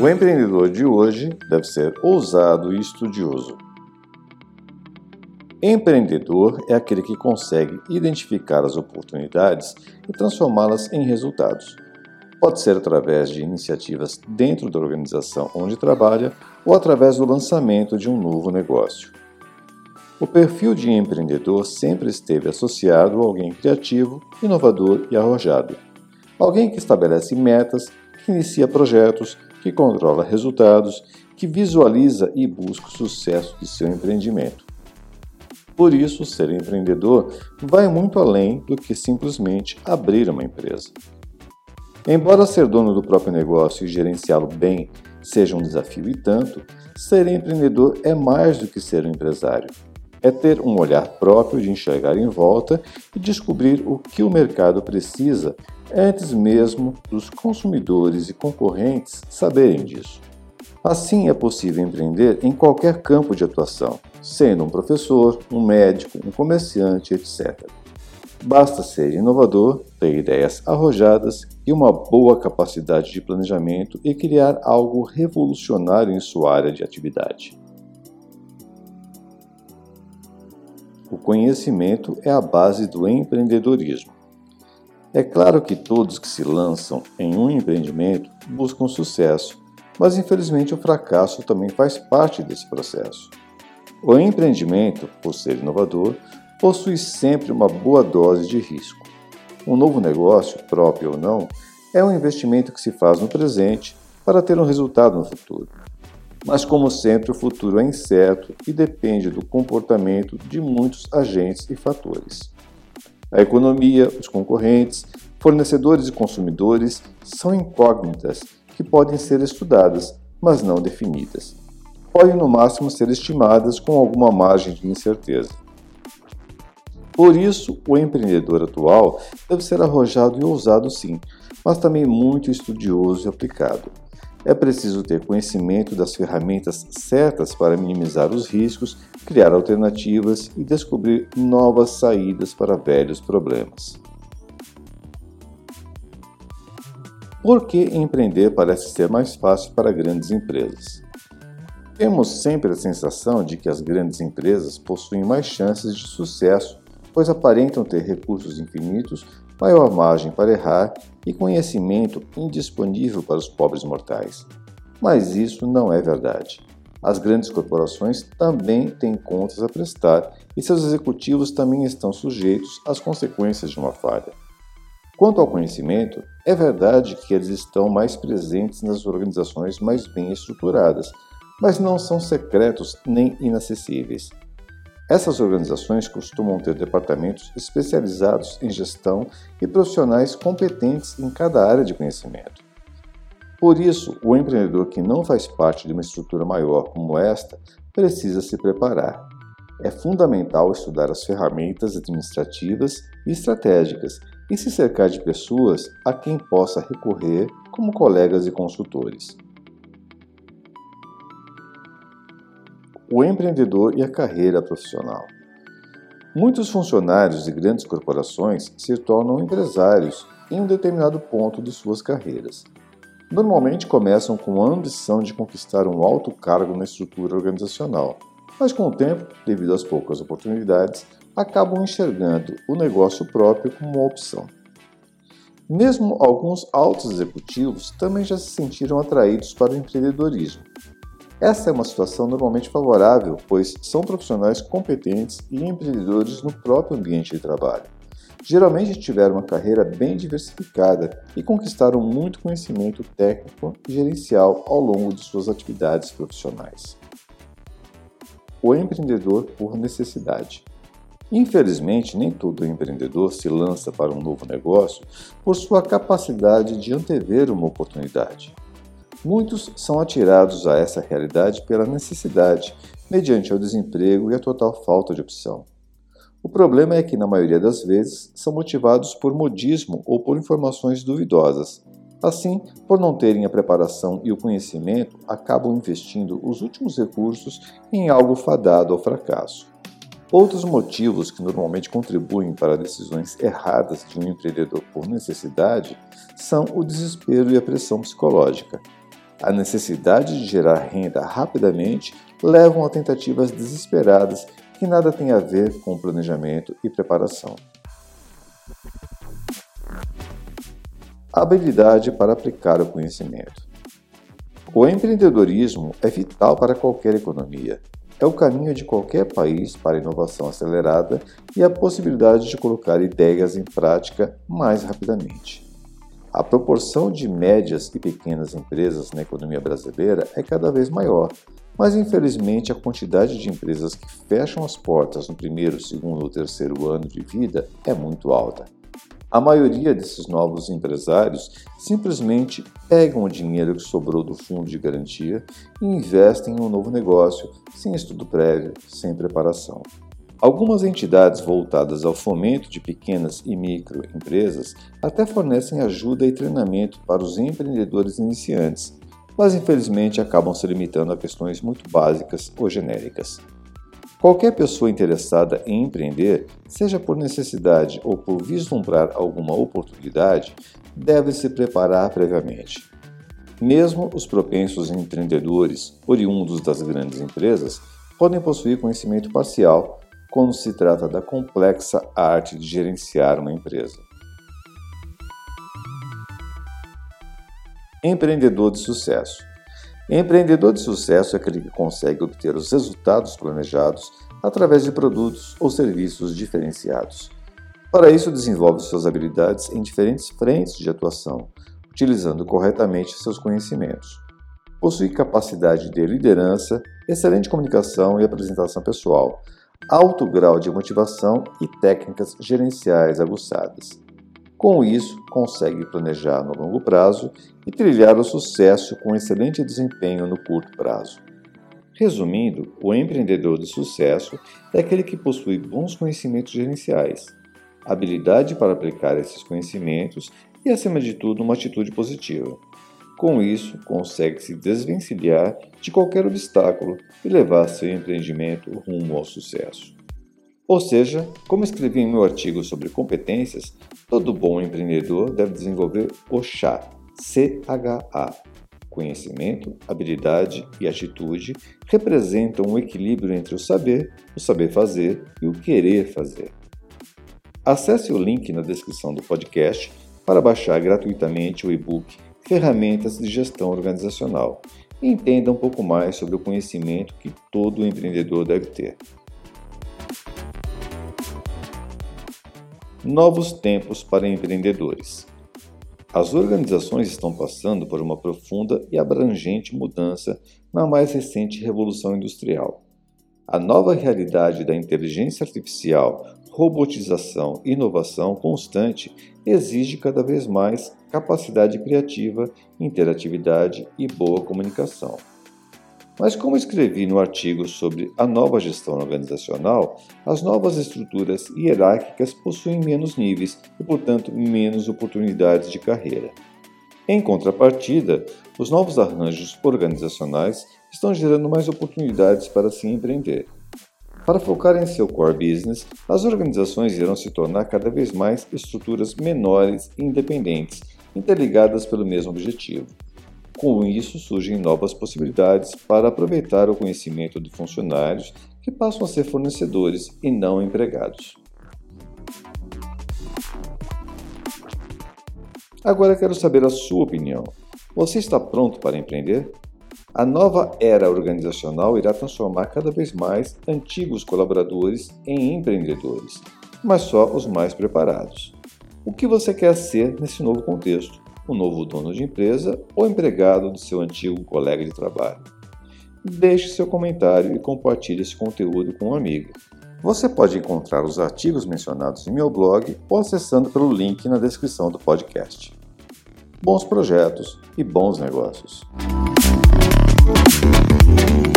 O empreendedor de hoje deve ser ousado e estudioso. Empreendedor é aquele que consegue identificar as oportunidades e transformá-las em resultados. Pode ser através de iniciativas dentro da organização onde trabalha ou através do lançamento de um novo negócio. O perfil de empreendedor sempre esteve associado a alguém criativo, inovador e arrojado. Alguém que estabelece metas, que inicia projetos, que controla resultados, que visualiza e busca o sucesso de seu empreendimento. Por isso, ser empreendedor vai muito além do que simplesmente abrir uma empresa. Embora ser dono do próprio negócio e gerenciá-lo bem seja um desafio e tanto, ser empreendedor é mais do que ser um empresário é ter um olhar próprio de enxergar em volta e descobrir o que o mercado precisa antes mesmo dos consumidores e concorrentes saberem disso. Assim é possível empreender em qualquer campo de atuação, sendo um professor, um médico, um comerciante, etc. Basta ser inovador, ter ideias arrojadas e uma boa capacidade de planejamento e criar algo revolucionário em sua área de atividade. O conhecimento é a base do empreendedorismo. É claro que todos que se lançam em um empreendimento buscam sucesso, mas infelizmente o fracasso também faz parte desse processo. O empreendimento, por ser inovador, possui sempre uma boa dose de risco. Um novo negócio, próprio ou não, é um investimento que se faz no presente para ter um resultado no futuro. Mas, como sempre, o futuro é incerto e depende do comportamento de muitos agentes e fatores. A economia, os concorrentes, fornecedores e consumidores são incógnitas que podem ser estudadas, mas não definidas. Podem, no máximo, ser estimadas com alguma margem de incerteza. Por isso, o empreendedor atual deve ser arrojado e ousado sim, mas também muito estudioso e aplicado. É preciso ter conhecimento das ferramentas certas para minimizar os riscos, criar alternativas e descobrir novas saídas para velhos problemas. Por que empreender parece ser mais fácil para grandes empresas? Temos sempre a sensação de que as grandes empresas possuem mais chances de sucesso, pois aparentam ter recursos infinitos maior margem para errar e conhecimento indisponível para os pobres mortais. Mas isso não é verdade. As grandes corporações também têm contas a prestar e seus executivos também estão sujeitos às consequências de uma falha. Quanto ao conhecimento, é verdade que eles estão mais presentes nas organizações mais bem estruturadas, mas não são secretos nem inacessíveis. Essas organizações costumam ter departamentos especializados em gestão e profissionais competentes em cada área de conhecimento. Por isso, o empreendedor que não faz parte de uma estrutura maior como esta precisa se preparar. É fundamental estudar as ferramentas administrativas e estratégicas e se cercar de pessoas a quem possa recorrer como colegas e consultores. O empreendedor e a carreira profissional. Muitos funcionários de grandes corporações se tornam empresários em um determinado ponto de suas carreiras. Normalmente começam com a ambição de conquistar um alto cargo na estrutura organizacional, mas com o tempo, devido às poucas oportunidades, acabam enxergando o negócio próprio como uma opção. Mesmo alguns altos executivos também já se sentiram atraídos para o empreendedorismo, essa é uma situação normalmente favorável, pois são profissionais competentes e empreendedores no próprio ambiente de trabalho. Geralmente tiveram uma carreira bem diversificada e conquistaram muito conhecimento técnico e gerencial ao longo de suas atividades profissionais. O empreendedor por necessidade. Infelizmente, nem todo empreendedor se lança para um novo negócio por sua capacidade de antever uma oportunidade. Muitos são atirados a essa realidade pela necessidade, mediante o desemprego e a total falta de opção. O problema é que, na maioria das vezes, são motivados por modismo ou por informações duvidosas. Assim, por não terem a preparação e o conhecimento, acabam investindo os últimos recursos em algo fadado ao fracasso. Outros motivos que normalmente contribuem para decisões erradas de um empreendedor por necessidade são o desespero e a pressão psicológica. A necessidade de gerar renda rapidamente levam a tentativas desesperadas que nada têm a ver com planejamento e preparação. Habilidade para aplicar o conhecimento. O empreendedorismo é vital para qualquer economia. É o caminho de qualquer país para a inovação acelerada e a possibilidade de colocar ideias em prática mais rapidamente. A proporção de médias e pequenas empresas na economia brasileira é cada vez maior, mas infelizmente a quantidade de empresas que fecham as portas no primeiro, segundo ou terceiro ano de vida é muito alta. A maioria desses novos empresários simplesmente pegam o dinheiro que sobrou do fundo de garantia e investem em um novo negócio sem estudo prévio, sem preparação. Algumas entidades voltadas ao fomento de pequenas e microempresas até fornecem ajuda e treinamento para os empreendedores iniciantes, mas infelizmente acabam se limitando a questões muito básicas ou genéricas. Qualquer pessoa interessada em empreender, seja por necessidade ou por vislumbrar alguma oportunidade, deve se preparar previamente. Mesmo os propensos empreendedores, oriundos das grandes empresas, podem possuir conhecimento parcial quando se trata da complexa arte de gerenciar uma empresa. Empreendedor de sucesso. Empreendedor de sucesso é aquele que consegue obter os resultados planejados através de produtos ou serviços diferenciados. Para isso, desenvolve suas habilidades em diferentes frentes de atuação, utilizando corretamente seus conhecimentos. Possui capacidade de liderança, excelente comunicação e apresentação pessoal, alto grau de motivação e técnicas gerenciais aguçadas. Com isso, consegue planejar no longo prazo e trilhar o sucesso com excelente desempenho no curto prazo. Resumindo, o empreendedor de sucesso é aquele que possui bons conhecimentos gerenciais, habilidade para aplicar esses conhecimentos e, acima de tudo, uma atitude positiva. Com isso, consegue se desvencilhar de qualquer obstáculo e levar seu empreendimento rumo ao sucesso. Ou seja, como escrevi em meu artigo sobre competências, todo bom empreendedor deve desenvolver o CHA, C-H-A. Conhecimento, habilidade e atitude representam um equilíbrio entre o saber, o saber fazer e o querer fazer. Acesse o link na descrição do podcast para baixar gratuitamente o e-book ferramentas de gestão organizacional e entenda um pouco mais sobre o conhecimento que todo empreendedor deve ter. Novos tempos para empreendedores. As organizações estão passando por uma profunda e abrangente mudança na mais recente revolução industrial. A nova realidade da inteligência artificial, robotização inovação constante exige cada vez mais capacidade criativa, interatividade e boa comunicação. Mas, como escrevi no artigo sobre a nova gestão organizacional, as novas estruturas hierárquicas possuem menos níveis e, portanto, menos oportunidades de carreira. Em contrapartida, os novos arranjos organizacionais estão gerando mais oportunidades para se empreender. Para focar em seu core business, as organizações irão se tornar cada vez mais estruturas menores e independentes, interligadas pelo mesmo objetivo. Com isso, surgem novas possibilidades para aproveitar o conhecimento de funcionários que passam a ser fornecedores e não empregados. Agora quero saber a sua opinião. Você está pronto para empreender? A nova era organizacional irá transformar cada vez mais antigos colaboradores em empreendedores, mas só os mais preparados. O que você quer ser nesse novo contexto? O novo dono de empresa ou empregado do seu antigo colega de trabalho? Deixe seu comentário e compartilhe esse conteúdo com um amigo. Você pode encontrar os artigos mencionados em meu blog ou acessando pelo link na descrição do podcast. Bons projetos e bons negócios. Thank you.